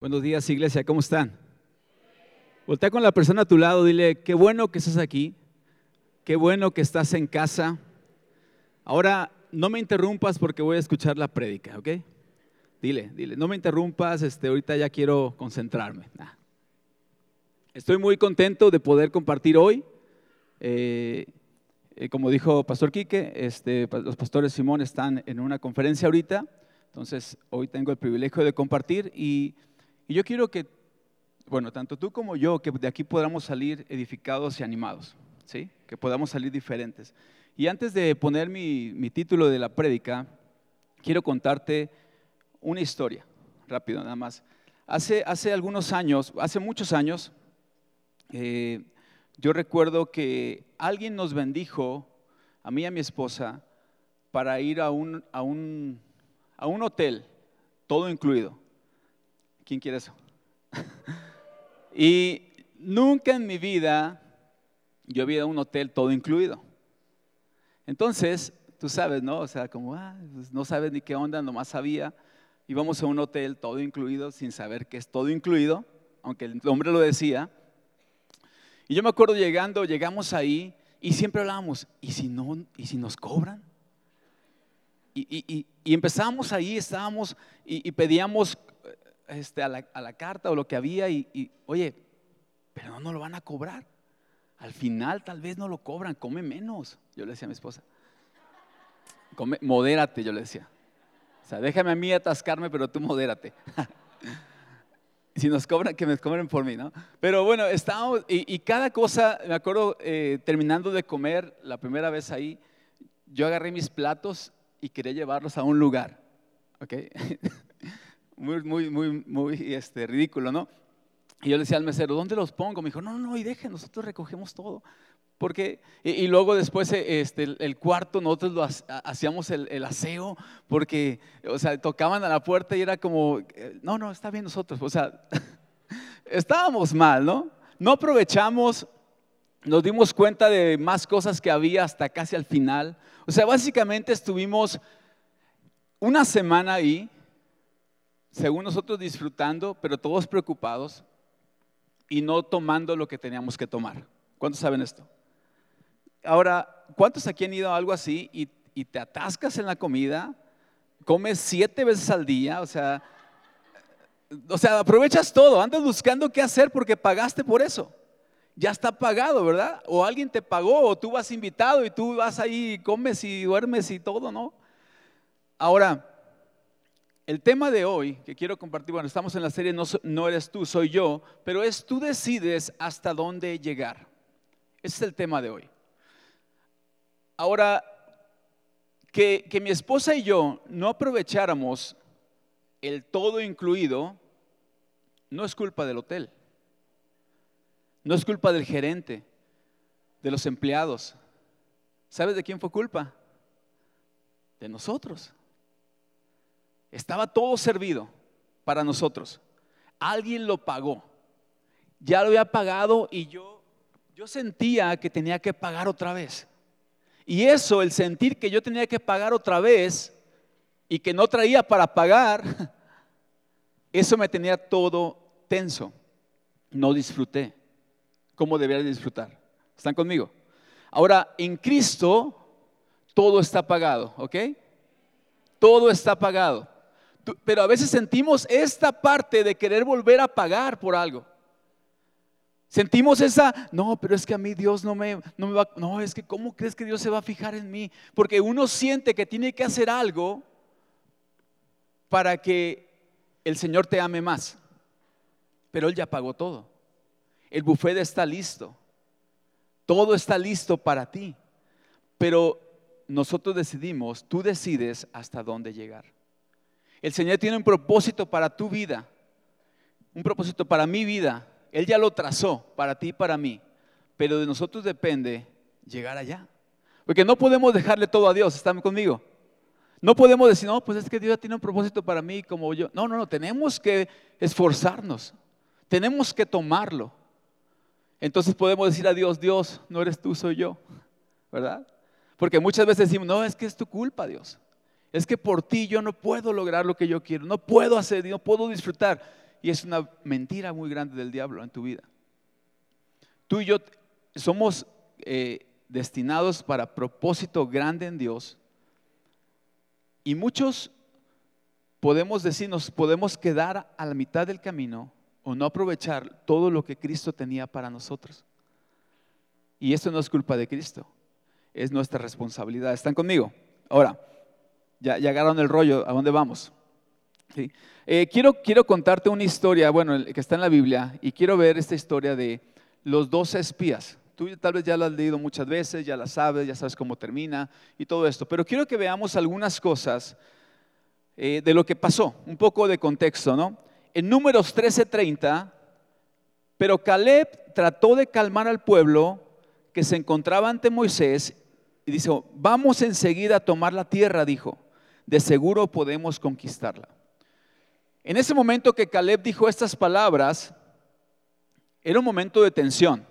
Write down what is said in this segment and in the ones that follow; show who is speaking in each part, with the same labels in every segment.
Speaker 1: Buenos días, iglesia, ¿cómo están? Voltea con la persona a tu lado, dile, qué bueno que estás aquí, qué bueno que estás en casa. Ahora, no me interrumpas porque voy a escuchar la prédica, ¿ok? Dile, dile, no me interrumpas, este, ahorita ya quiero concentrarme. Estoy muy contento de poder compartir hoy. Eh, eh, como dijo Pastor Quique, este, los pastores Simón están en una conferencia ahorita, entonces hoy tengo el privilegio de compartir y y yo quiero que, bueno, tanto tú como yo, que de aquí podamos salir edificados y animados, ¿sí? Que podamos salir diferentes. Y antes de poner mi, título de la prédica, quiero contarte una historia, rápido nada más. Hace, hace algunos años, hace muchos años, eh, yo recuerdo que alguien nos bendijo, a mí y a mi esposa, para ir a un, a un, a un hotel, todo incluido. ¿Quién quiere eso? y nunca en mi vida yo había a un hotel todo incluido. Entonces, tú sabes, ¿no? O sea, como, ah, pues no sabes ni qué onda, nomás sabía. Íbamos a un hotel todo incluido sin saber qué es todo incluido, aunque el hombre lo decía. Y yo me acuerdo llegando, llegamos ahí y siempre hablábamos, ¿y si, no, y si nos cobran? Y, y, empezamos ahí, estábamos y, pedíamos este, a, la, carta o lo que había y, oye, pero no nos lo van a cobrar. Al final tal vez no lo cobran, come menos. Yo le decía a mi esposa, come, modérate, yo le decía. O sea, déjame a mí atascarme, pero tú modérate. si nos cobran, que me cobren por mí, ¿no? Pero bueno, estábamos, y, cada cosa, me acuerdo, eh, terminando de comer la primera vez ahí, yo agarré mis platos y quería llevarlos a un lugar, ¿ok? muy, muy, muy, muy este, ridículo, ¿no? Y yo le decía al mesero, ¿dónde los pongo? Me dijo, no, no, y deje, nosotros recogemos todo. Porque, y, luego después eh, este, el, cuarto, nosotros lo hacíamos el, aseo, porque, o sea, tocaban a la puerta y era como, eh, no, no, está bien nosotros. O sea, estábamos mal, ¿no? No aprovechamos, nos dimos cuenta de más cosas que había hasta casi al final. O sea, básicamente estuvimos una semana ahí según nosotros disfrutando, pero todos preocupados y no tomando lo que teníamos que tomar. ¿Cuántos saben esto? Ahora, ¿cuántos aquí han ido a algo así y, te atascas en la comida, comes siete veces al día, o sea, o sea, aprovechas todo, andas buscando qué hacer porque pagaste por eso. Ya está pagado, ¿verdad? O alguien te pagó, o tú vas invitado y tú vas ahí, comes y duermes y todo, ¿no? Ahora, el tema de hoy que quiero compartir, bueno, estamos en la serie no, eres tú, soy yo, pero es tú decides hasta dónde llegar. Ese es el tema de hoy. Ahora, que, que mi esposa y yo no aprovecháramos el todo incluido, no es culpa del hotel, no es culpa del gerente, de los empleados. ¿Sabes de quién fue culpa? De nosotros. Estaba todo servido para nosotros. Alguien lo pagó. Ya lo había pagado y yo, yo sentía que tenía que pagar otra vez. Y eso, el sentir que yo tenía que pagar otra vez y que no traía para pagar, eso me tenía todo tenso. No disfruté como debería disfrutar. ¿Están conmigo? Ahora, en Cristo todo está pagado, ¿ok? Todo está pagado. Pero a veces sentimos esta parte de querer volver a pagar por algo. Sentimos esa, no, pero es que a mí Dios no me, no me va, no, es que ¿cómo crees que Dios se va a fijar en mí? Porque uno siente que tiene que hacer algo para que el Señor te ame más. Pero Él ya pagó todo. El buffet está listo. Todo está listo para ti. Pero nosotros decidimos, tú decides hasta dónde llegar. El Señor tiene un propósito para tu vida, un propósito para mi vida. Él ya lo trazó para ti y para mí, pero de nosotros depende llegar allá. Porque no podemos dejarle todo a Dios, ¿están conmigo? No podemos decir, no, pues es que Dios tiene un propósito para mí como yo. No, no, no, tenemos que esforzarnos, tenemos que tomarlo. Entonces podemos decir a Dios, Dios, no eres tú, soy yo, ¿verdad? Porque muchas veces decimos, no, es que es tu culpa, Dios. Es que por ti yo no puedo lograr lo que yo quiero, no puedo hacer, no puedo disfrutar. y es una mentira muy grande del diablo en tu vida. Tú y yo somos eh, destinados para propósito grande en Dios y muchos podemos decirnos, podemos quedar a la mitad del camino o no aprovechar todo lo que Cristo tenía para nosotros. Y esto no es culpa de Cristo, es nuestra responsabilidad. ¿Están conmigo? Ahora, ya, ya agarraron el rollo, ¿a dónde vamos? Eh, quiero, quiero contarte una historia, bueno, que está en la Biblia, y quiero ver esta historia de los dos espías. Tú tal vez ya la has leído muchas veces, ya la sabes, ya sabes cómo termina y todo esto, pero quiero que veamos algunas cosas eh, de lo que pasó, un poco de contexto, ¿no? En números 13:30, pero Caleb trató de calmar al pueblo que se encontraba ante Moisés y dijo, vamos enseguida a tomar la tierra, dijo, de seguro podemos conquistarla. En ese momento que Caleb dijo estas palabras, era un momento de tensión,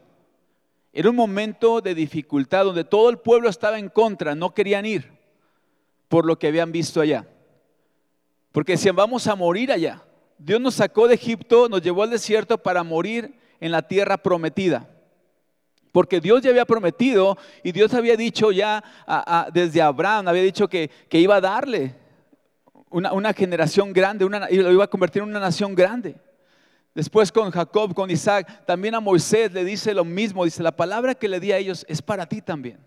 Speaker 1: era un momento de dificultad donde todo el pueblo estaba en contra, no querían ir por lo que habían visto allá. Porque decían, vamos a morir allá. Dios nos sacó de Egipto, nos llevó al desierto para morir en la tierra prometida. Porque Dios ya había prometido y Dios había dicho ya desde Abraham, había dicho que, iba a darle una, generación grande una, y lo iba a convertir en una nación grande. Después con Jacob, con Isaac, también a Moisés le dice lo mismo, dice, la palabra que le di a ellos es para ti también.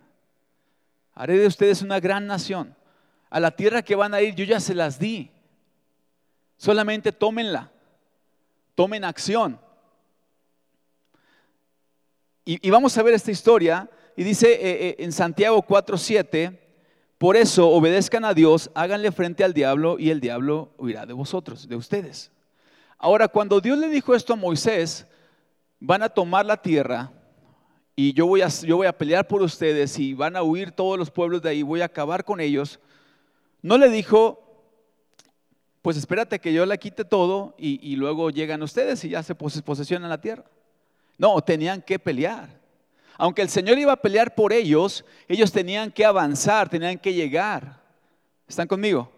Speaker 1: Haré de ustedes una gran nación. A la tierra que van a ir yo ya se las di. Solamente tómenla, tomen acción. Y, vamos a ver esta historia. Y dice eh, eh, en Santiago 4:7, por eso obedezcan a Dios, háganle frente al diablo y el diablo huirá de vosotros, de ustedes. Ahora, cuando Dios le dijo esto a Moisés, van a tomar la tierra y yo voy a, yo voy a pelear por ustedes y van a huir todos los pueblos de ahí, voy a acabar con ellos. No le dijo, pues espérate que yo la quite todo y, luego llegan ustedes y ya se posesionan la tierra. No, tenían que pelear. Aunque el Señor iba a pelear por ellos, ellos tenían que avanzar, tenían que llegar. ¿Están conmigo?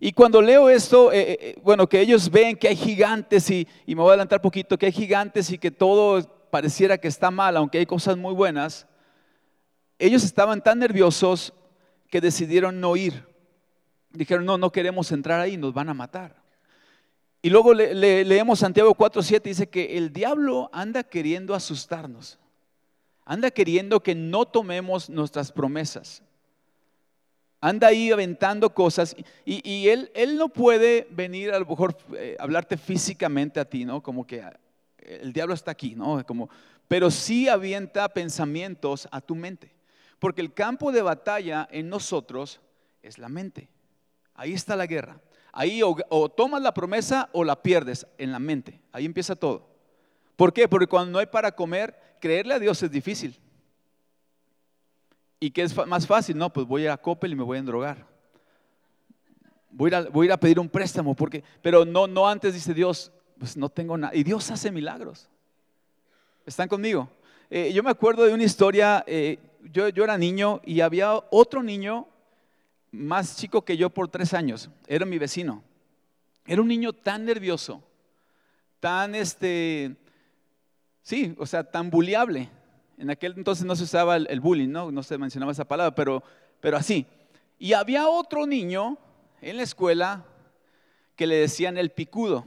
Speaker 1: Y cuando leo esto, eh, eh, eh, bueno, que ellos ven que hay gigantes y, y, me voy a adelantar poquito, que hay gigantes y que todo pareciera que está mal, aunque hay cosas muy buenas, ellos estaban tan nerviosos que decidieron no ir dijeron, no, no queremos entrar ahí, nos van a matar. Y luego leemos Santiago 4.7, dice que el diablo anda queriendo asustarnos, anda queriendo que no tomemos nuestras promesas. Anda ahí aventando cosas y, él, él, no puede venir a lo mejor eh, hablarte físicamente a ti, ¿no? Como que el diablo está aquí, ¿no? Como, pero sí avienta pensamientos a tu mente. Porque el campo de batalla en nosotros es la mente. Ahí está la guerra. Ahí o, tomas la promesa o la pierdes en la mente. Ahí empieza todo. ¿Por qué? Porque cuando no hay para comer, creerle a Dios es difícil. ¿Y qué es más fácil? No, pues voy a Coppel y me voy a endrogar. Voy a, ir a, pedir un préstamo, porque, pero no, no antes dice Dios, pues no tengo nada. Y Dios hace milagros. ¿Están conmigo? Eh, yo me acuerdo de una historia, eh, yo era niño y había otro niño más chico que yo por tres años, era mi vecino. Era un niño tan nervioso, tan este, sí, o sea, tan bulliable. En aquel entonces no se usaba el, bullying, ¿no? No se mencionaba esa palabra, pero, pero así. Y había otro niño en la escuela que le decían el picudo.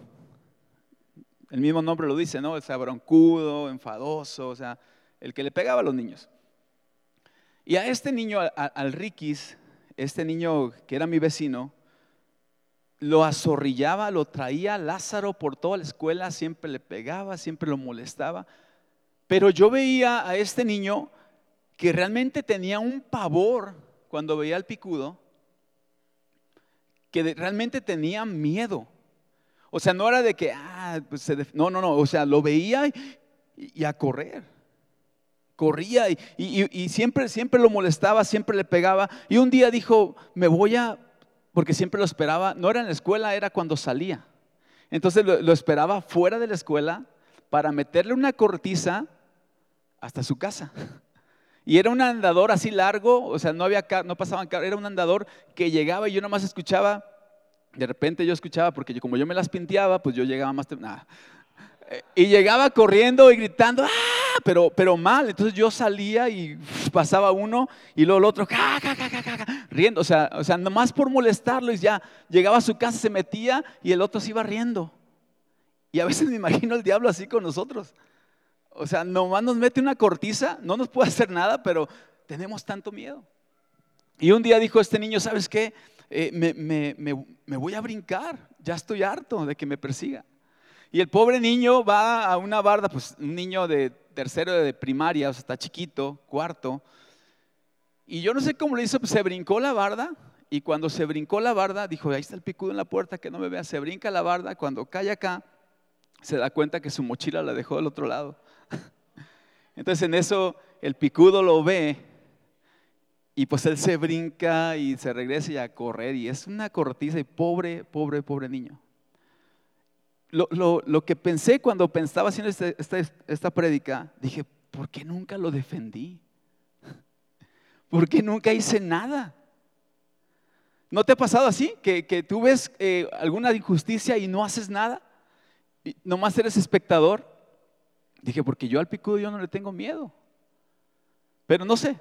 Speaker 1: El mismo nombre lo dice, ¿no? O sea, broncudo, enfadoso, o sea, el que le pegaba a los niños. Y a este niño, al Riquis, este niño que era mi vecino, lo azorrillaba, lo traía Lázaro por toda la escuela, siempre le pegaba, siempre lo molestaba. Pero yo veía a este niño que realmente tenía un pavor cuando veía al picudo, que realmente tenía miedo. O sea, no era de que, ah, pues no, no, no, o sea, lo veía y a correr corría y, siempre, siempre lo molestaba, siempre le pegaba. Y un día dijo, me voy a, porque siempre lo esperaba, no era en la escuela, era cuando salía. Entonces lo, esperaba fuera de la escuela para meterle una cortiza hasta su casa. Y era un andador así largo, o sea, no había no pasaban era un andador que llegaba y yo nomás escuchaba de repente yo escuchaba, porque como yo me las pinteaba, pues yo llegaba más. Y llegaba corriendo y gritando, ¡ah! Pero, pero mal. Entonces yo salía y pasaba uno y luego el otro, ¡ca, riendo. O sea, o sea, nomás por molestarlo y ya llegaba a su casa, se metía y el otro se iba riendo. Y a veces me imagino el diablo así con nosotros. O sea, nomás nos mete una cortiza, no nos puede hacer nada, pero tenemos tanto miedo. Y un día dijo este niño, ¿sabes qué? Eh, me, voy a brincar, ya estoy harto de que me persiga. Y el pobre niño va a una barda, pues un niño de tercero de primaria, o sea, está chiquito, cuarto. Y yo no sé cómo le hizo, se brincó la barda. Y cuando se brincó la barda, dijo, ahí está el picudo en la puerta, que no me vea. Se brinca la barda, cuando cae acá, se da cuenta que su mochila la dejó del otro lado. Entonces en eso el picudo lo ve y pues él se brinca y se regresa y a correr y es una cortiza y pobre, pobre, pobre niño. Lo, que pensé cuando estaba haciendo este, esta, esta, prédica, dije, ¿por qué nunca lo defendí? ¿Por qué nunca hice nada? ¿No te ha pasado así? Que, tú ves eh, alguna injusticia y no haces nada, y nomás eres espectador. Dije, porque yo al picudo yo no le tengo miedo. Pero no sé,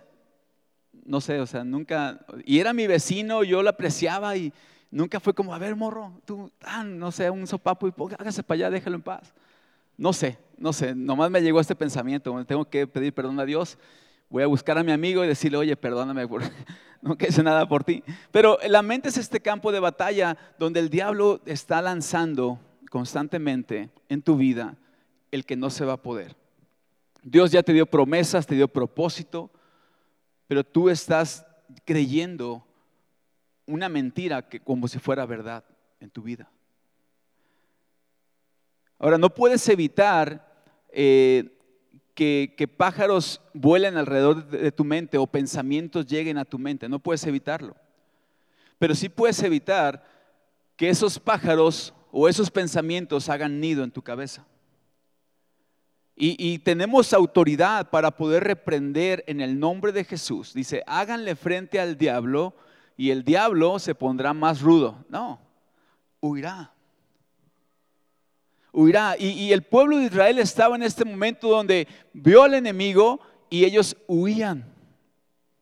Speaker 1: no sé, o sea, nunca, y era mi vecino, yo lo apreciaba y nunca fue como, a ver, morro, tú, ah, no sé, un sopapo y hágase para allá, déjalo en paz. No sé, no sé, nomás me llegó este pensamiento, tengo que pedir perdón a Dios, voy a buscar a mi amigo y decirle, oye, perdóname, por, que hice nada por ti. Pero la mente es este campo de batalla donde el diablo está lanzando constantemente en tu vida el que no se va a poder. Dios ya te dio promesas, te dio propósito, pero tú estás creyendo una mentira que como si fuera verdad en tu vida. Ahora, no puedes evitar eh, que, pájaros vuelen alrededor de tu mente o pensamientos lleguen a tu mente, no puedes evitarlo. Pero sí puedes evitar que esos pájaros o esos pensamientos hagan nido en tu cabeza. Y, tenemos autoridad para poder reprender en el nombre de Jesús. Dice, háganle frente al diablo y el diablo se pondrá más rudo. No, huirá. Huirá. Y, el pueblo de Israel estaba en este momento donde vio al enemigo y ellos huían.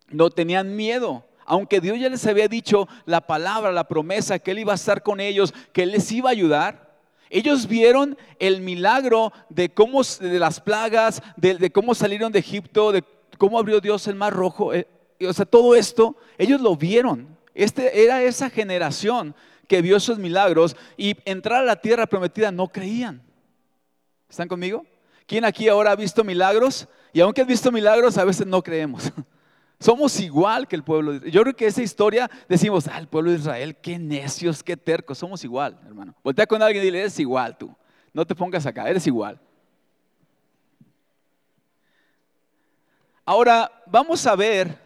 Speaker 1: No tenían miedo. Aunque Dios ya les había dicho la palabra, la promesa, que Él iba a estar con ellos, que Él les iba a ayudar, ellos vieron el milagro de cómo de las plagas, de, cómo salieron de Egipto, de cómo abrió Dios el mar rojo. O sea, todo esto, ellos lo vieron. Este era esa generación que vio esos milagros y entrar a la tierra prometida no creían. ¿Están conmigo? ¿Quién aquí ahora ha visto milagros? Y aunque ha visto milagros, a veces no creemos. Somos igual que el pueblo. De Yo creo que esa historia decimos, el pueblo de Israel, qué necios, qué tercos. Somos igual, hermano. Voltea con alguien y dile, eres igual tú. No te pongas acá, eres igual. Ahora, vamos a ver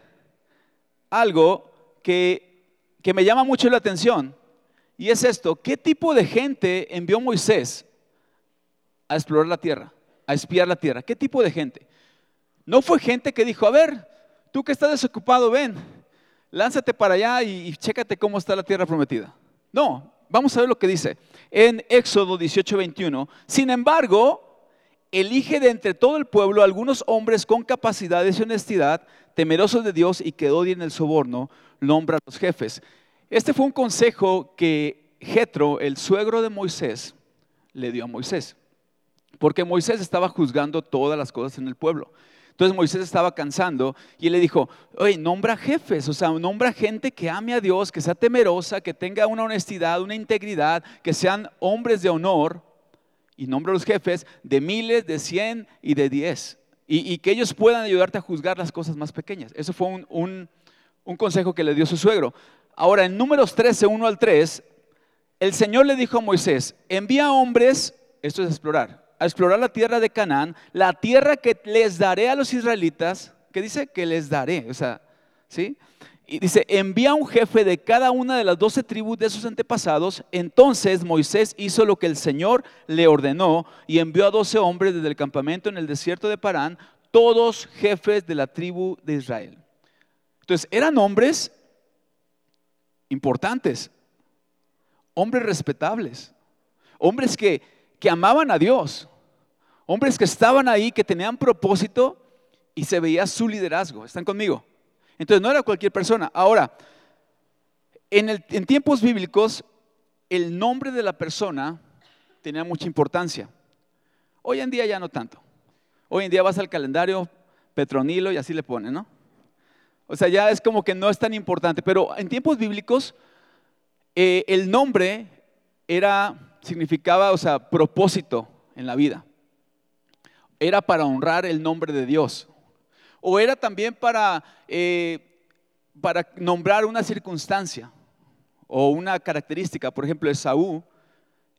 Speaker 1: algo que, que me llama mucho la atención. Y es esto, ¿qué tipo de gente envió Moisés a explorar la tierra, a espiar la tierra? ¿Qué tipo de gente? No fue gente que dijo, a ver, Tú que estás desocupado, ven, lánzate para allá y, chécate cómo está la tierra prometida. No, vamos a ver lo que dice en Éxodo 18, 21. Sin embargo, elige de entre todo el pueblo algunos hombres con capacidades y honestidad, temerosos de Dios y que odien el soborno, nombra a los jefes. Este fue un consejo que Jetro, el suegro de Moisés, le dio a Moisés. Porque Moisés estaba juzgando todas las cosas en el pueblo. Entonces Moisés estaba cansando y le dijo, oye, nombra jefes, o sea, nombra gente que ame a Dios, que sea temerosa, que tenga una honestidad, una integridad, que sean hombres de honor. Y nombra a los jefes de miles, de cien y de diez. Y, que ellos puedan ayudarte a juzgar las cosas más pequeñas. Eso fue un, un consejo que le dio su suegro. Ahora, en números 13, 1 al 3, el Señor le dijo a Moisés, envía hombres, esto es explorar, a explorar la tierra de Canaán, la tierra que les daré a los israelitas, que dice que les daré, o sea, ¿sí? Y dice, envía un jefe de cada una de las doce tribus de sus antepasados. Entonces Moisés hizo lo que el Señor le ordenó y envió a doce hombres desde el campamento en el desierto de Parán, todos jefes de la tribu de Israel. Entonces, eran hombres importantes, hombres respetables, hombres que, que amaban a Dios, hombres que estaban ahí, que tenían propósito y se veía su liderazgo. ¿Están conmigo? Entonces no era cualquier persona. Ahora, en, tiempos bíblicos, el nombre de la persona tenía mucha importancia. Hoy en día ya no tanto. Hoy en día vas al calendario Petronilo y así le ponen, ¿no? O sea, ya es como que no es tan importante, pero en tiempos bíblicos eh, el nombre era, significaba, o sea, propósito en la vida. Era para honrar el nombre de Dios. O era también para, eh, para nombrar una circunstancia o una característica. Por ejemplo, Esaú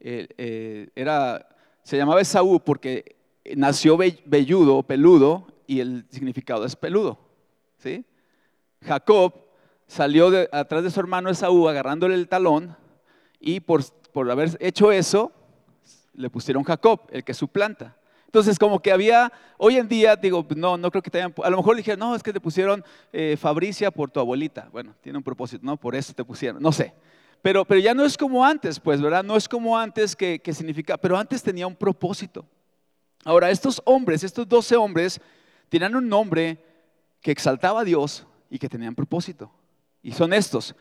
Speaker 1: eh, se llamaba Esaú porque nació velludo, peludo, y el significado es peludo. ¿sí? Jacob salió atrás de su hermano Esaú agarrándole el talón y por, por haber hecho eso, le pusieron Jacob, el que suplanta. Entonces, como que había, hoy en día, digo, no, no creo que te hayan, a lo mejor dijeron, no, es que te pusieron eh, Fabricia por tu abuelita. Bueno, tiene un propósito, ¿no? Por eso te pusieron, no sé. Pero, pero ya no es como antes, pues, ¿verdad? No es como antes que, que significa, pero antes tenía un propósito. Ahora, estos hombres, estos doce hombres, tenían un nombre que exaltaba a Dios y que tenían propósito. Y son estos.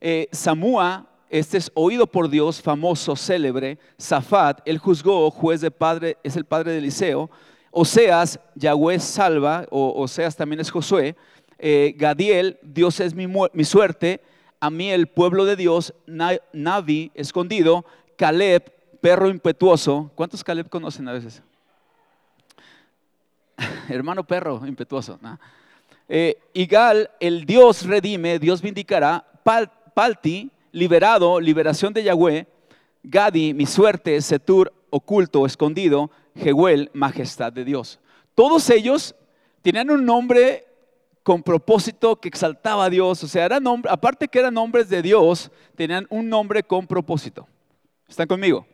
Speaker 1: Eh, Samúa, este es oído por Dios, famoso, célebre. Zafat, él juzgó, juez de padre, es el padre de Eliseo. Oseas, Yahweh salva, o Oseas también es Josué. Eh, Gadiel, Dios es mi, mi, suerte. A mí el pueblo de Dios, Navi, escondido. Caleb, perro impetuoso. ¿Cuántos Caleb conocen a veces? hermano perro impetuoso. Eh, Igal, el Dios redime, Dios vindicará. Palti, liberado, liberación de Yahweh. Gadi, mi suerte, Setur, oculto, escondido. Jehuel, majestad de Dios. Todos ellos tenían un nombre con propósito que exaltaba a Dios. O sea, eran aparte que eran nombres de Dios, tenían un nombre con propósito. ¿Están conmigo?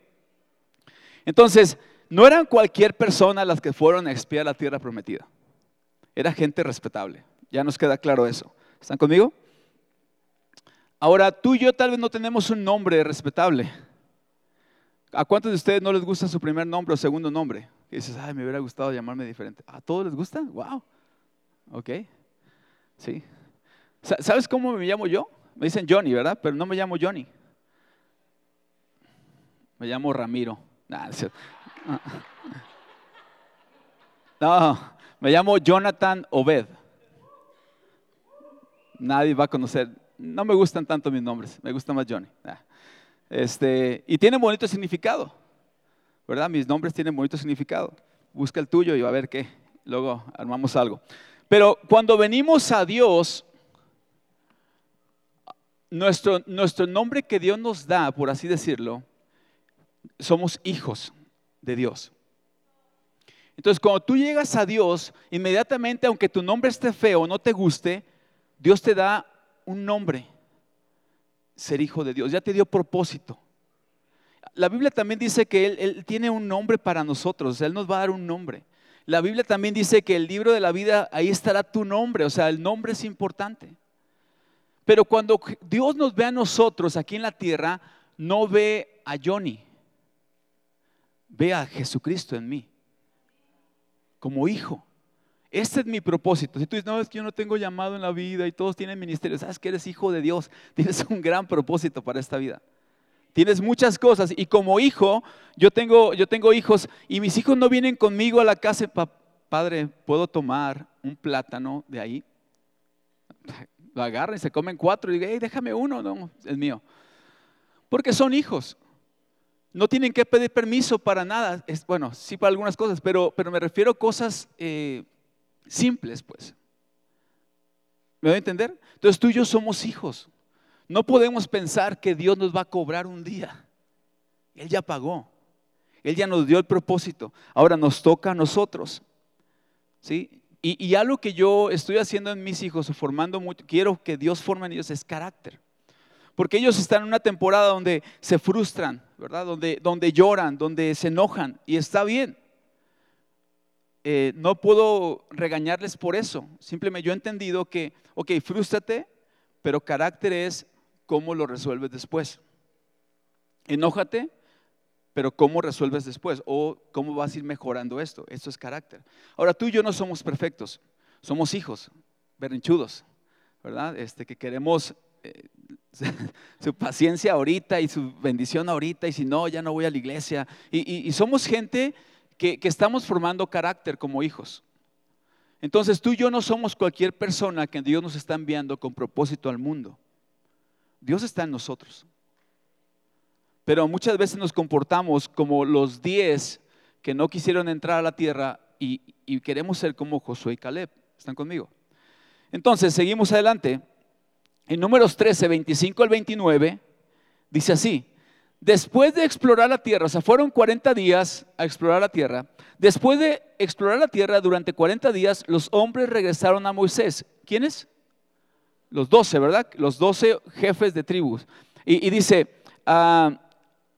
Speaker 1: Entonces, no eran cualquier persona las que fueron a expiar la tierra prometida. Era gente respetable. Ya nos queda claro eso. ¿Están conmigo? Ahora, tú y yo tal vez no tenemos un nombre respetable. ¿A cuántos de ustedes no les gusta su primer nombre o segundo nombre? Dices, ay, me hubiera gustado llamarme diferente. ¿A todos les gusta? Wow. Ok. Sí. ¿Sabes cómo me llamo yo? Me dicen Johnny, ¿verdad? Pero no me llamo Johnny. Me llamo Ramiro. No, me llamo Jonathan Obed. Nadie va a conocer. No me gustan tanto mis nombres, me gusta más Johnny. Ah. Este, y tienen bonito significado, ¿verdad? Mis nombres tienen bonito significado. Busca el tuyo y va a ver qué. Luego armamos algo. Pero cuando venimos a Dios, nuestro, nuestro nombre que Dios nos da, por así decirlo, somos hijos de Dios. Entonces, cuando tú llegas a Dios, inmediatamente, aunque tu nombre esté feo o no te guste, Dios te da un nombre, ser hijo de Dios. Ya te dio propósito. La Biblia también dice que Él, tiene un nombre para nosotros, Él nos va a dar un nombre. La Biblia también dice que el libro de la vida, ahí estará tu nombre, o sea, el nombre es importante. Pero cuando Dios nos ve a nosotros aquí en la tierra, no ve a Johnny, ve a Jesucristo en mí, como hijo. Este es mi propósito. Si tú dices, no, es que yo no tengo llamado en la vida y todos tienen ministerio, sabes que eres hijo de Dios, tienes un gran propósito para esta vida. Tienes muchas cosas y como hijo, yo tengo, yo tengo hijos y mis hijos no vienen conmigo a la casa, padre, ¿puedo tomar un plátano de ahí? Lo agarran y se comen cuatro y digo, hey, déjame uno, no, es mío. Porque son hijos. No tienen que pedir permiso para nada. Es, bueno, sí para algunas cosas, pero, pero me refiero a cosas eh, simples, pues. ¿Me voy a entender? Entonces tú y yo somos hijos. No podemos pensar que Dios nos va a cobrar un día. Él ya pagó. Él ya nos dio el propósito. Ahora nos toca a nosotros. ¿Sí? Y, y algo que yo estoy haciendo en mis hijos formando mucho, quiero que Dios forme en ellos es carácter. Porque ellos están en una temporada donde se frustran, ¿verdad? Donde, donde lloran, donde se enojan y está bien. Eh, no puedo regañarles por eso. Simplemente yo he entendido que, ok, frústrate, pero carácter es cómo lo resuelves después. enójate, pero ¿cómo resuelves después? ¿O cómo vas a ir mejorando esto? Esto es carácter. Ahora, tú y yo no somos perfectos, somos hijos, berrinchudos, ¿verdad? Este, que queremos eh, su paciencia ahorita y su bendición ahorita, y si no, ya no voy a la iglesia. Y, somos gente que, estamos formando carácter como hijos. Entonces tú y yo no somos cualquier persona que Dios nos está enviando con propósito al mundo. Dios está en nosotros. Pero muchas veces nos comportamos como los diez que no quisieron entrar a la tierra y, y queremos ser como Josué y Caleb. ¿Están conmigo? Entonces, seguimos adelante. En números 13, 25 al 29, dice así, después de explorar la tierra, o sea, fueron 40 días a explorar la tierra, después de explorar la tierra durante 40 días, los hombres regresaron a Moisés. ¿Quiénes? Los 12, ¿verdad? Los 12 jefes de tribus. Y, dice, ah,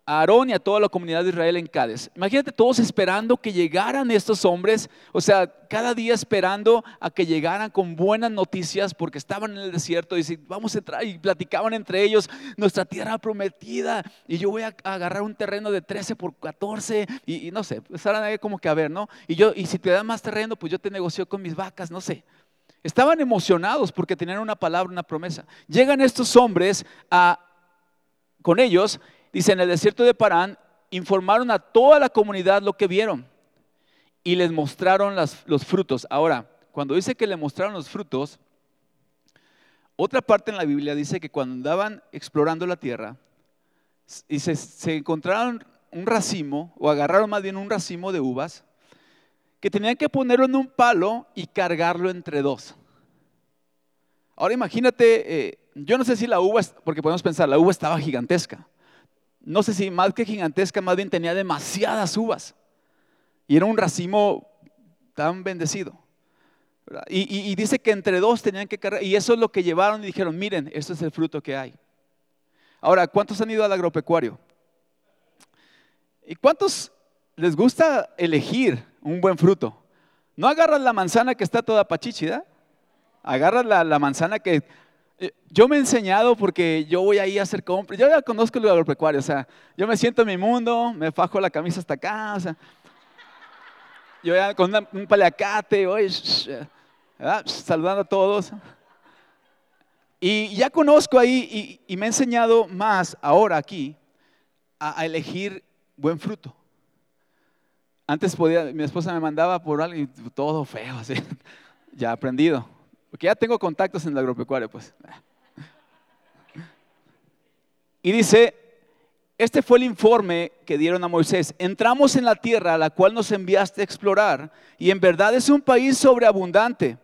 Speaker 1: a Aarón y a toda la comunidad de Israel en Cádiz. Imagínate todos esperando que llegaran estos hombres, o sea, cada día esperando a que llegaran con buenas noticias porque estaban en el desierto y si vamos a entrar y platicaban entre ellos nuestra tierra prometida y yo voy a agarrar un terreno de 13 por 14 y, no sé, estaban ahí como que a ver, ¿no? Y yo y si te dan más terreno, pues yo te negocio con mis vacas, no sé. Estaban emocionados porque tenían una palabra, una promesa. Llegan estos hombres a con ellos Dice, en el desierto de Parán informaron a toda la comunidad lo que vieron y les mostraron los frutos. Ahora, cuando dice que le mostraron los frutos, otra parte en la Biblia dice que cuando andaban explorando la tierra, y se, encontraron un racimo, o agarraron más bien un racimo de uvas, que tenían que ponerlo en un palo y cargarlo entre dos. Ahora imagínate, eh, yo no sé si la uva, porque podemos pensar, la uva estaba gigantesca no sé si más que gigantesca, más bien tenía demasiadas uvas. Y era un racimo tan bendecido. Y, dice que entre dos tenían que cargar, y eso es lo que llevaron y dijeron, miren, esto es el fruto que hay. Ahora, ¿cuántos han ido al agropecuario? ¿Y cuántos les gusta elegir un buen fruto? No agarras la manzana que está toda pachichida, agarras la manzana que yo me he enseñado porque yo voy ahí a hacer compras. Yo ya conozco el agropecuario, o sea, yo me siento en mi mundo, me fajo la camisa hasta acá, o sea, yo ya con un paliacate, voy saludando a todos. Y ya conozco ahí y, me he enseñado más ahora aquí a, elegir buen fruto. Antes podía, mi esposa me mandaba por algo y todo feo, así. Ya aprendido. Porque ya tengo contactos en el agropecuario, pues. Y dice, este fue el informe que dieron a Moisés. Entramos en la tierra a la cual nos enviaste a explorar y en verdad es un país sobreabundante,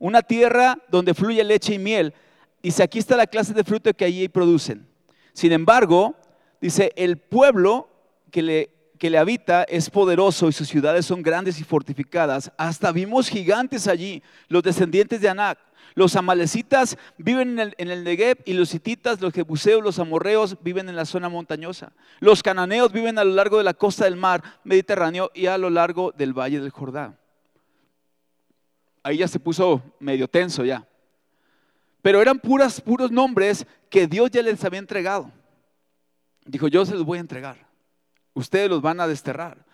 Speaker 1: una tierra donde fluye leche y miel. Dice, aquí está la clase de fruto que allí producen. Sin embargo, dice, el pueblo que le que le habita es poderoso y sus ciudades son grandes y fortificadas. Hasta vimos gigantes allí, los descendientes de Anac. Los amalecitas viven en el, Negev y los hititas, los jebuseos, los amorreos viven en la zona montañosa. Los cananeos viven a lo largo de la costa del mar Mediterráneo y a lo largo del valle del Jordán. Ahí ya se puso medio tenso ya. Pero eran puras, puros nombres que Dios ya les había entregado. Dijo, yo se los voy a entregar ustedes los van a desterrar.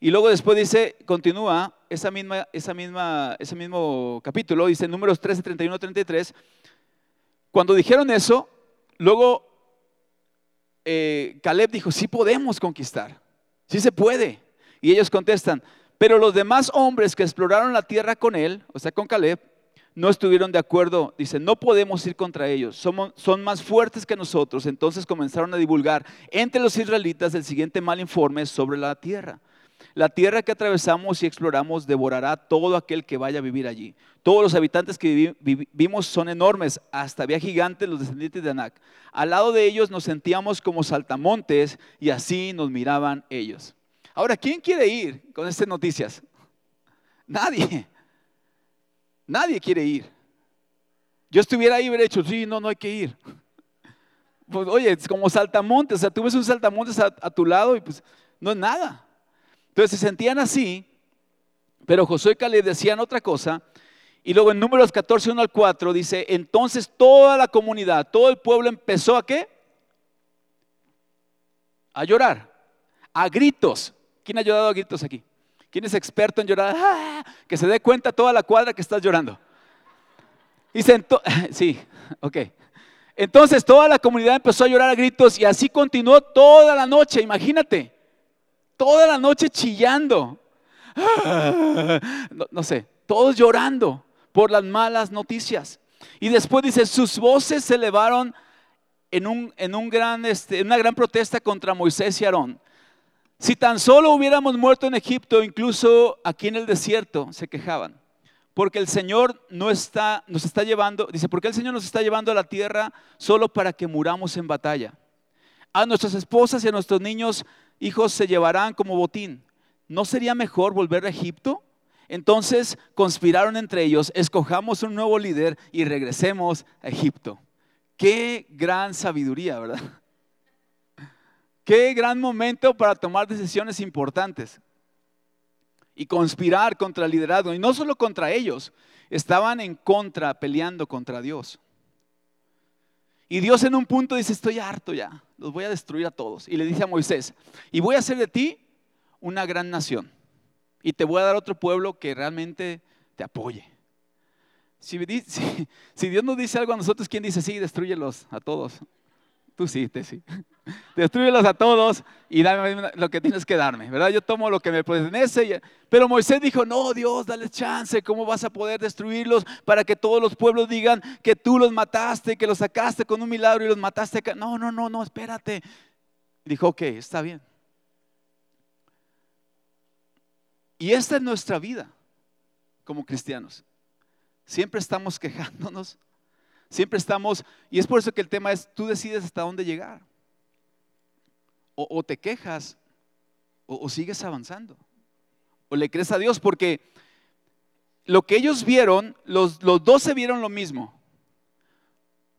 Speaker 1: Y luego después dice, continúa esa misma, esa misma, ese mismo capítulo, dice números 13, 31, 33. Cuando dijeron eso, luego eh, Caleb dijo, sí podemos conquistar, sí se puede. Y ellos contestan, pero los demás hombres que exploraron la tierra con él, o sea, con Caleb, no estuvieron de acuerdo. Dice, no podemos ir contra ellos, son más fuertes que nosotros. Entonces comenzaron a divulgar entre los israelitas el siguiente mal informe sobre la tierra. La tierra que atravesamos y exploramos devorará todo aquel que vaya a vivir allí. Todos los habitantes que vivimos son enormes, hasta había gigantes los descendientes de Anac. Al lado de ellos nos sentíamos como saltamontes y así nos miraban ellos. Ahora, ¿quién quiere ir con estas noticias? Nadie. Nadie quiere ir. Yo estuviera ahí y hubiera dicho, sí, no, no hay que ir. Pues, oye, es como saltamontes, o sea, tú ves un saltamontes a, tu lado y pues no es nada. Entonces se sentían así, pero Josué y Caleb decían otra cosa. Y luego en números 14, 1 al 4 dice, entonces toda la comunidad, todo el pueblo empezó a qué? a llorar, a gritos. ¿Quién ha llorado a gritos aquí? ¿Quién es experto en llorar? ¡Ah! Que se dé cuenta toda la cuadra que estás llorando. Y sentó, sí, ok. Entonces toda la comunidad empezó a llorar a gritos y así continuó toda la noche, imagínate. Toda la noche chillando. No, no sé, todos llorando por las malas noticias. Y después dice, sus voces se elevaron en, un, en un gran, este, una gran protesta contra Moisés y Aarón. Si tan solo hubiéramos muerto en Egipto, incluso aquí en el desierto, se quejaban. Porque el Señor no está, nos está llevando, dice, porque el Señor nos está llevando a la tierra solo para que muramos en batalla. A nuestras esposas y a nuestros niños, hijos, se llevarán como botín. ¿No sería mejor volver a Egipto? Entonces conspiraron entre ellos, escojamos un nuevo líder y regresemos a Egipto. Qué gran sabiduría, ¿verdad? Qué gran momento para tomar decisiones importantes y conspirar contra el liderazgo. Y no solo contra ellos, estaban en contra, peleando contra Dios. Y Dios en un punto dice, estoy harto ya, los voy a destruir a todos. Y le dice a Moisés, y voy a hacer de ti una gran nación. Y te voy a dar otro pueblo que realmente te apoye. Si, si Dios nos dice algo a nosotros, ¿quién dice, sí, destruyelos a todos? Tú sí, te sí. Destruyelos a todos y dame lo que tienes que darme, ¿verdad? Yo tomo lo que me pertenece. Pero Moisés dijo, no, Dios, dale chance, ¿cómo vas a poder destruirlos para que todos los pueblos digan que tú los mataste, que los sacaste con un milagro y los mataste? No, no, no, no, espérate. dijo, ok, está bien. Y esta es nuestra vida como cristianos. Siempre estamos quejándonos, Siempre estamos, y es por eso que el tema es, tú decides hasta dónde llegar. O, te quejas, o, sigues avanzando. O le crees a Dios, porque lo que ellos vieron, los, los 12 vieron lo mismo.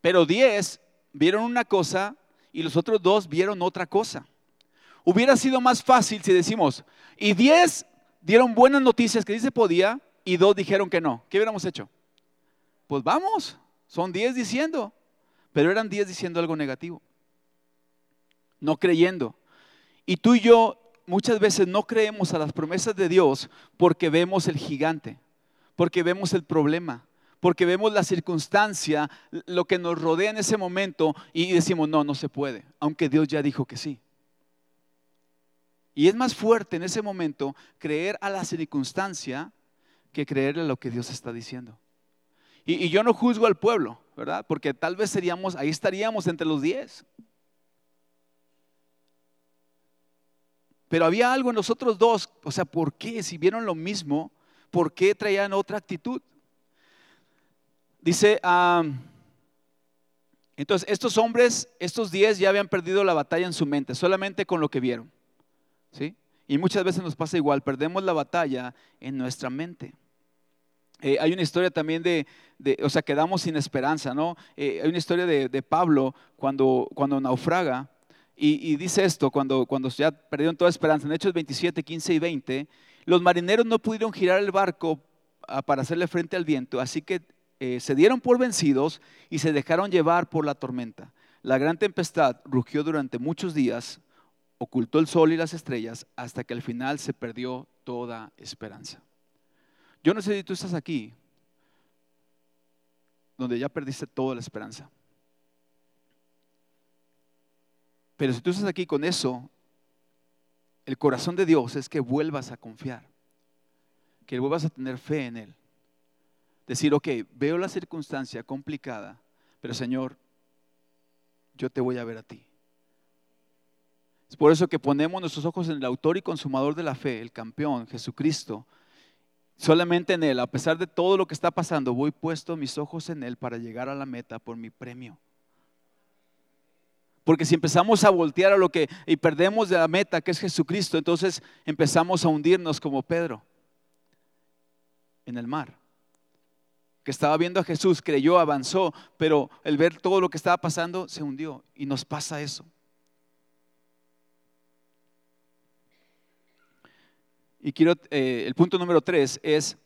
Speaker 1: Pero 10 vieron una cosa y los otros dos vieron otra cosa. Hubiera sido más fácil si decimos, y 10 dieron buenas noticias que dice podía y dos dijeron que no. ¿Qué hubiéramos hecho? Pues vamos, son diez diciendo, pero eran diez diciendo algo negativo, no creyendo. Y tú y yo muchas veces no creemos a las promesas de Dios porque vemos el gigante, porque vemos el problema, porque vemos la circunstancia, lo que nos rodea en ese momento y decimos, no, no se puede, aunque Dios ya dijo que sí. Y es más fuerte en ese momento creer a la circunstancia que creerle a lo que Dios está diciendo. Y, yo no juzgo al pueblo, ¿verdad? Porque tal vez seríamos, ahí estaríamos entre los diez. Pero había algo en nosotros dos, o sea, ¿por qué? Si vieron lo mismo, ¿por qué traían otra actitud? Dice, entonces estos hombres, estos diez ya habían perdido la batalla en su mente, solamente con lo que vieron. ¿sí? Y muchas veces nos pasa igual, perdemos la batalla en nuestra mente. Eh, hay una historia también de, o sea, quedamos sin esperanza, ¿no? Eh, hay una historia de, Pablo cuando, cuando naufraga y, dice esto, cuando, cuando ya perdieron toda esperanza, en Hechos 27, 15 y 20, los marineros no pudieron girar el barco ah, para hacerle frente al viento, así que eh, se dieron por vencidos y se dejaron llevar por la tormenta. La gran tempestad rugió durante muchos días, ocultó el sol y las estrellas, hasta que al final se perdió toda esperanza. Yo no sé si tú estás aquí, donde ya perdiste toda la esperanza. Pero si tú estás aquí con eso, el corazón de Dios es que vuelvas a confiar, que vuelvas a tener fe en Él. Decir, ok, veo la circunstancia complicada, pero Señor, yo te voy a ver a ti. Es por eso que ponemos nuestros ojos en el autor y consumador de la fe, el campeón, Jesucristo, Solamente en Él, a pesar de todo lo que está pasando, voy puesto mis ojos en Él para llegar a la meta por mi premio. Porque si empezamos a voltear a lo que y perdemos de la meta que es Jesucristo, entonces empezamos a hundirnos como Pedro en el mar. Que estaba viendo a Jesús, creyó, avanzó, pero el ver todo lo que estaba pasando se hundió y nos pasa eso. Y quiero, eh, el punto número tres es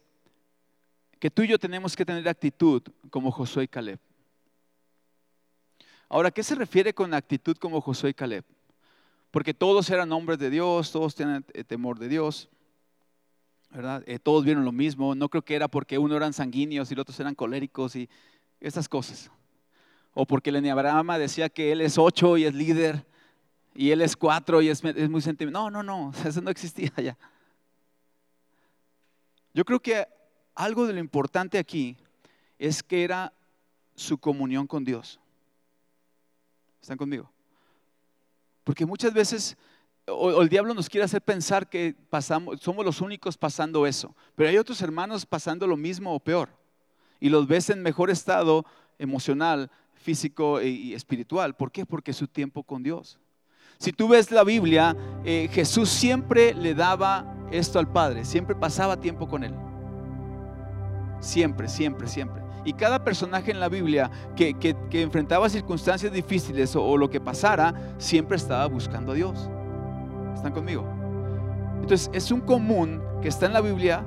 Speaker 1: que tú y yo tenemos que tener actitud como Josué y Caleb. Ahora, ¿qué se refiere con actitud como Josué y Caleb? porque todos eran hombres de Dios, todos tenían eh, temor de Dios. ¿verdad? Eh, todos vieron lo mismo. No creo que era porque uno eran sanguíneos y los otros eran coléricos y esas cosas. O porque el decía que él es ocho y es líder y él es cuatro y es, es muy sentimental. No, no, no, eso no existía ya. Yo creo que algo de lo importante aquí es que era su comunión con Dios. ¿Están conmigo? Porque muchas veces el diablo nos quiere hacer pensar que pasamos, somos los únicos pasando eso, pero hay otros hermanos pasando lo mismo o peor. Y los ves en mejor estado emocional, físico e, y espiritual. ¿Por qué? Porque su tiempo con Dios. Si tú ves la Biblia, eh, Jesús siempre le daba esto al Padre, siempre pasaba tiempo con Él. Siempre, siempre, siempre. Y cada personaje en la Biblia que, enfrentaba circunstancias difíciles o, lo que pasara, siempre estaba buscando a Dios. ¿Están conmigo? Entonces es un común que está en la Biblia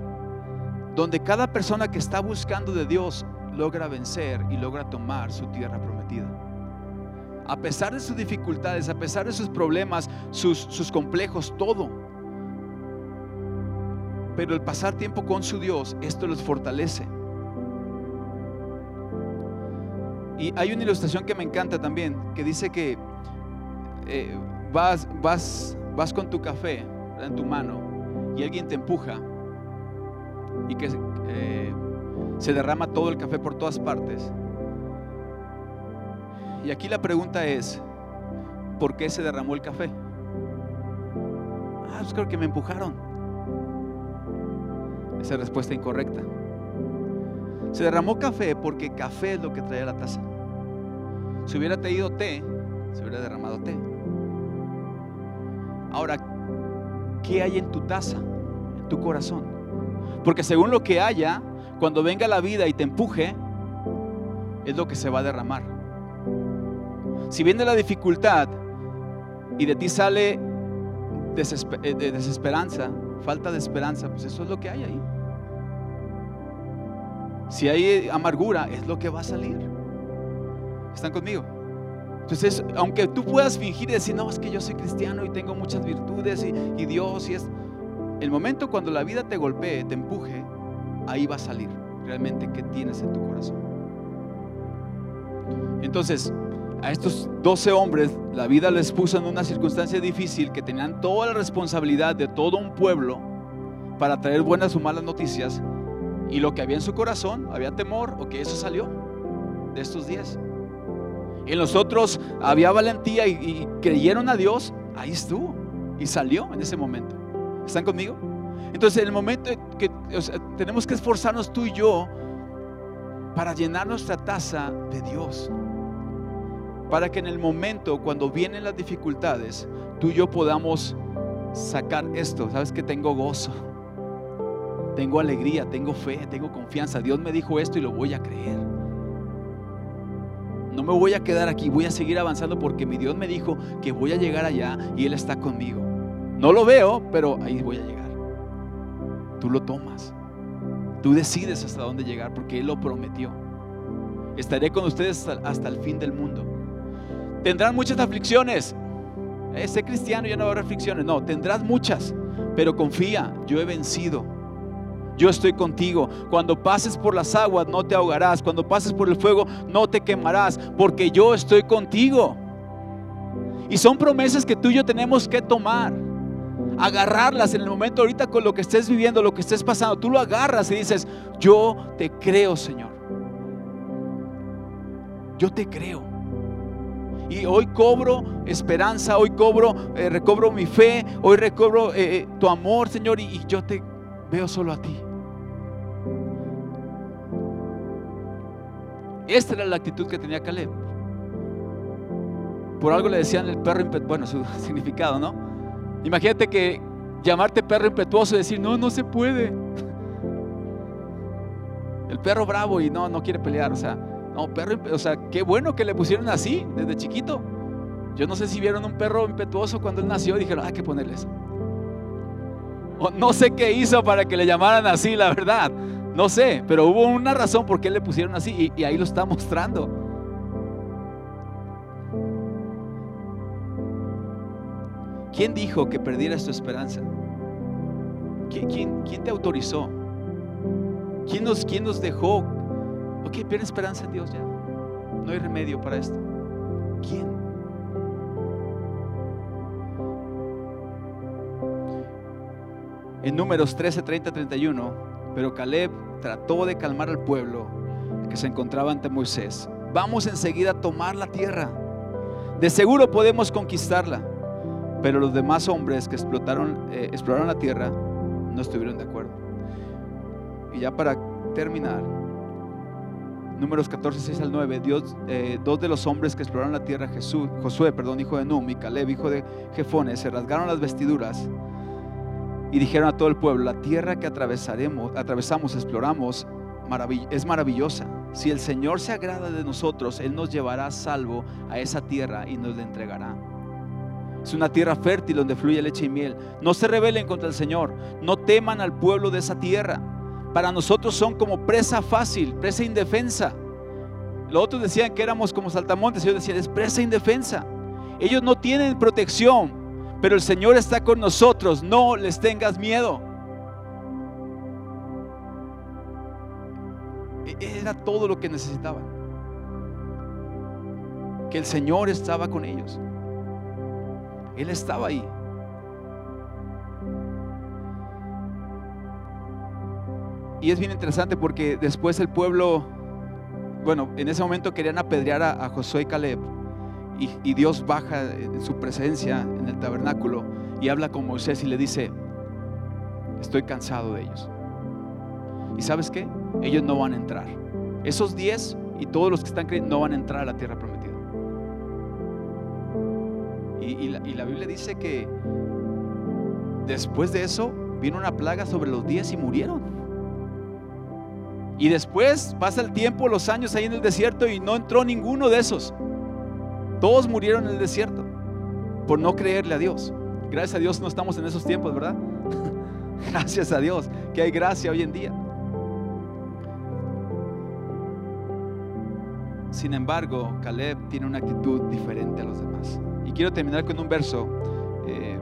Speaker 1: donde cada persona que está buscando de Dios logra vencer y logra tomar su tierra prometida. A pesar de sus dificultades, a pesar de sus problemas, sus, sus complejos, todo. Pero el pasar tiempo con su Dios, esto los fortalece. Y hay una ilustración que me encanta también, que dice que eh, vas, vas, vas con tu café en tu mano y alguien te empuja y que eh, se derrama todo el café por todas partes. Y aquí la pregunta es, ¿por qué se derramó el café? Ah, pues creo que me empujaron. Esa es respuesta incorrecta. Se derramó café porque café es lo que traía la taza. Si hubiera traído té, se hubiera derramado té. Ahora, ¿qué hay en tu taza, en tu corazón? Porque según lo que haya, cuando venga la vida y te empuje, es lo que se va a derramar. Si viene la dificultad y de ti sale eh, desesperanza, falta de esperanza, pues eso es lo que hay ahí. Si hay amargura, es lo que va a salir. ¿Están conmigo? Entonces, aunque tú puedas fingir y decir, no, es que yo soy cristiano y tengo muchas virtudes y, Dios y es... El momento cuando la vida te golpee, te empuje, ahí va a salir realmente qué tienes en tu corazón. Entonces, a estos 12 hombres, la vida les puso en una circunstancia difícil que tenían toda la responsabilidad de todo un pueblo para traer buenas o malas noticias y lo que había en su corazón, había temor, o que eso salió de estos días. En los otros había valentía y, creyeron a Dios, ahí estuvo y salió en ese momento. ¿Están conmigo? Entonces, en el momento que tenemos que esforzarnos tú y yo para llenar nuestra taza de Dios. Para que en el momento cuando vienen las dificultades, tú y yo podamos sacar esto. Sabes que tengo gozo tengo alegría, tengo fe, tengo confianza. Dios me dijo esto y lo voy a creer. No me voy a quedar aquí, voy a seguir avanzando porque mi Dios me dijo que voy a llegar allá y Él está conmigo. No lo veo, pero ahí voy a llegar. Tú lo tomas. Tú decides hasta dónde llegar porque Él lo prometió. Estaré con ustedes hasta, el fin del mundo. Tendrán muchas aflicciones. Ese cristiano ya no haber aflicciones. No, tendrás muchas. Pero confía, yo he vencido yo estoy contigo. Cuando pases por las aguas no te ahogarás, cuando pases por el fuego no te quemarás, porque yo estoy contigo. Y son promesas que tú y yo tenemos que tomar, agarrarlas en el momento ahorita con lo que estés viviendo, lo que estés pasando. Tú lo agarras y dices, yo te creo, Señor. Yo te creo. Y hoy cobro esperanza, hoy cobro, eh, recobro mi fe, hoy recobro eh, eh, tu amor, Señor, y, y yo te veo solo a ti. Esta era la actitud que tenía Caleb. Por algo le decían el perro impetuoso, bueno, su significado, ¿no? Imagínate que llamarte perro impetuoso y decir, no, no se puede. El perro bravo y no, no quiere pelear, o sea, no, perro, o sea, qué bueno que le pusieron así desde chiquito. Yo no sé si vieron un perro impetuoso cuando él nació y dijeron, hay que ponerle eso. No sé qué hizo para que le llamaran así, la verdad. No sé, pero hubo una razón por qué le pusieron así y, ahí lo está mostrando. ¿Quién dijo que perdieras tu esperanza? ¿Quién, te autorizó? ¿Quién nos, ¿Quién nos dejó? Ok, pierde esperanza en Dios ya. No hay remedio para esto. ¿Quién? En números 13, 30, 31, pero Caleb trató de calmar al pueblo que se encontraba ante Moisés. Vamos enseguida a tomar la tierra. De seguro podemos conquistarla. Pero los demás hombres que explotaron, eh, exploraron la tierra no estuvieron de acuerdo. Y ya para terminar, números 14, 6 al 9, Dios, eh, dos de los hombres que exploraron la tierra, Jesús, Josué, perdón, hijo de Num, y Caleb, hijo de Jefones, se rasgaron las vestiduras y dijeron a todo el pueblo, la tierra que atravesaremos, atravesamos, exploramos, es maravillosa. Si el Señor se agrada de nosotros, Él nos llevará salvo a esa tierra y nos la entregará. Es una tierra fértil donde fluye leche y miel. No se rebelen contra el Señor. No teman al pueblo de esa tierra. Para nosotros son como presa fácil, presa indefensa. Los otros decían que éramos como saltamontes. Ellos decían, es presa indefensa. Ellos no tienen protección, pero el Señor está con nosotros. No les tengas miedo. E-, era todo lo que necesitaban. Que el Señor estaba con ellos. Él estaba ahí. Y es bien interesante porque después el pueblo, bueno, en ese momento querían apedrear a, Josué y Caleb. Y, Dios baja en su presencia en el tabernáculo y habla con Moisés y le dice, estoy cansado de ellos. ¿Y sabes qué? Ellos no van a entrar. Esos diez y todos los que están creyendo no van a entrar a la tierra prometida. Y, la, Biblia dice que después de eso vino una plaga sobre los días y murieron. Y después pasa el tiempo, los años ahí en el desierto y no entró ninguno de esos. Todos murieron en el desierto por no creerle a Dios. Gracias a Dios no estamos en esos tiempos, ¿verdad? Gracias a Dios que hay gracia hoy en día. Sin embargo, Caleb tiene una actitud diferente a los demás. Y quiero terminar con un verso. Eh,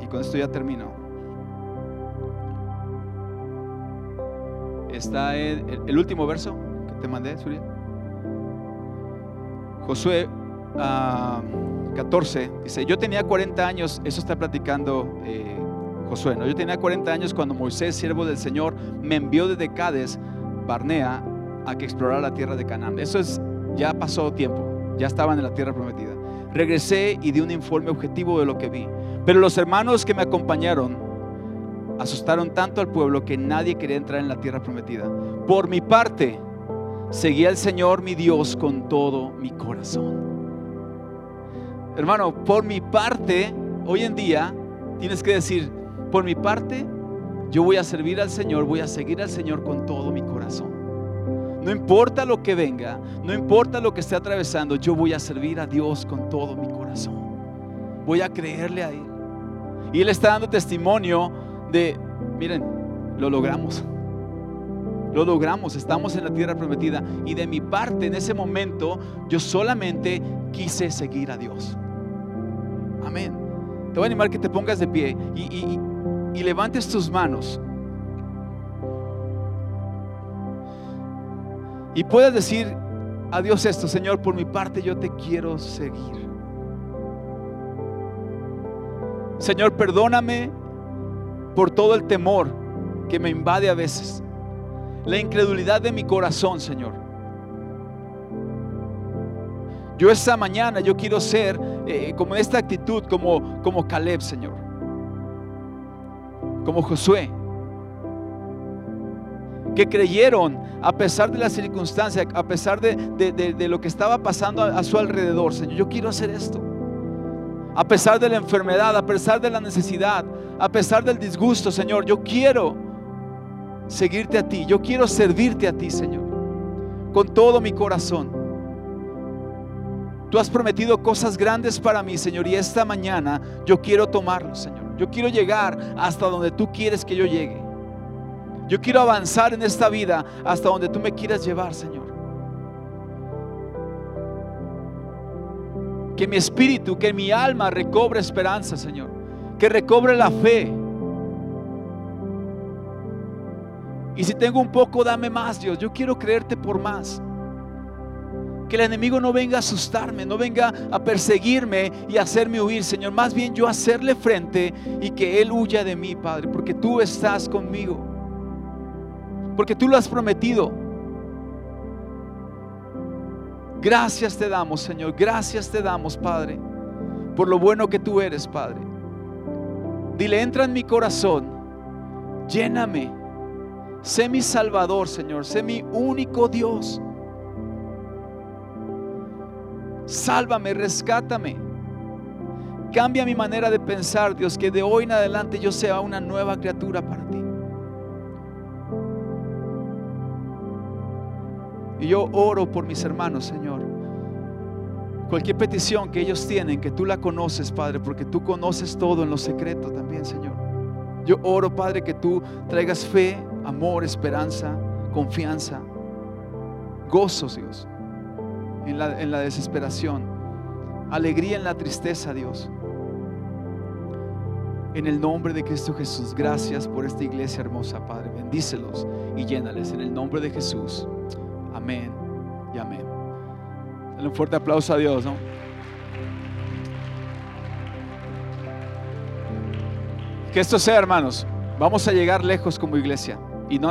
Speaker 1: y con esto ya termino. Está el, el, último verso que te mandé, Surya. Josué 14 ah, dice: Yo tenía 40 años, eso está platicando eh, Josué, ¿no? Yo tenía 40 años cuando Moisés, siervo del Señor, me envió desde Cades, Barnea, a que explorara la tierra de Canaán. Eso es, ya pasó tiempo, ya estaban en la tierra prometida. Regresé y di un informe objetivo de lo que vi. Pero los hermanos que me acompañaron asustaron tanto al pueblo que nadie quería entrar en la tierra prometida. Por mi parte, seguí al Señor mi Dios con todo mi corazón. Hermano, por mi parte, hoy en día tienes que decir, por mi parte, yo voy a servir al Señor, voy a seguir al Señor con todo mi corazón. No importa lo que venga, no importa lo que esté atravesando, yo voy a servir a Dios con todo mi corazón. Voy a creerle a Él. Y Él está dando testimonio de, miren, lo logramos. Lo logramos, estamos en la tierra prometida. Y de mi parte, en ese momento, yo solamente quise seguir a Dios. Amén. Te voy a animar que te pongas de pie y, levantes tus manos. Y puedes decir a Dios esto, Señor, por mi parte yo te quiero seguir. Señor, perdóname por todo el temor que me invade a veces. La incredulidad de mi corazón, Señor. Yo esta mañana yo quiero ser eh, como esta actitud, como, como Caleb, Señor. Como Josué que creyeron a pesar de las circunstancias, a pesar de, lo que estaba pasando a, su alrededor. Señor, yo quiero hacer esto. A pesar de la enfermedad, a pesar de la necesidad, a pesar del disgusto, Señor, yo quiero seguirte a ti. Yo quiero servirte a ti, Señor, con todo mi corazón. Tú has prometido cosas grandes para mí, Señor, y esta mañana yo quiero tomarlo, Señor. Yo quiero llegar hasta donde tú quieres que yo llegue. Yo quiero avanzar en esta vida hasta donde tú me quieras llevar, Señor. Que mi espíritu, que mi alma recobre esperanza, Señor. Que recobre la fe. Y si tengo un poco, dame más, Dios. Yo quiero creerte por más. Que el enemigo no venga a asustarme, no venga a perseguirme y hacerme huir, Señor. Más bien yo hacerle frente y que Él huya de mí, Padre, porque tú estás conmigo. Porque tú lo has prometido. Gracias te damos, Señor. Gracias te damos, Padre, por lo bueno que tú eres, Padre. Dile, entra en mi corazón. Lléname. Sé mi Salvador, Señor. Sé mi único Dios. Sálvame, rescátame. Cambia mi manera de pensar, Dios, que de hoy en adelante yo sea una nueva criatura para ti. Y yo oro por mis hermanos, Señor. Cualquier petición que ellos tienen, que tú la conoces, Padre, porque tú conoces todo en lo secreto también, Señor. Yo oro, Padre, que tú traigas fe, amor, esperanza, confianza, gozos, Dios en la, desesperación, alegría en la tristeza, Dios. En el nombre de Cristo Jesús, gracias por esta iglesia hermosa, Padre. Bendícelos y llénales en el nombre de Jesús. Amén y amén. Dale un fuerte aplauso a Dios, ¿no? Que esto sea, hermanos. Vamos a llegar lejos como iglesia. Y no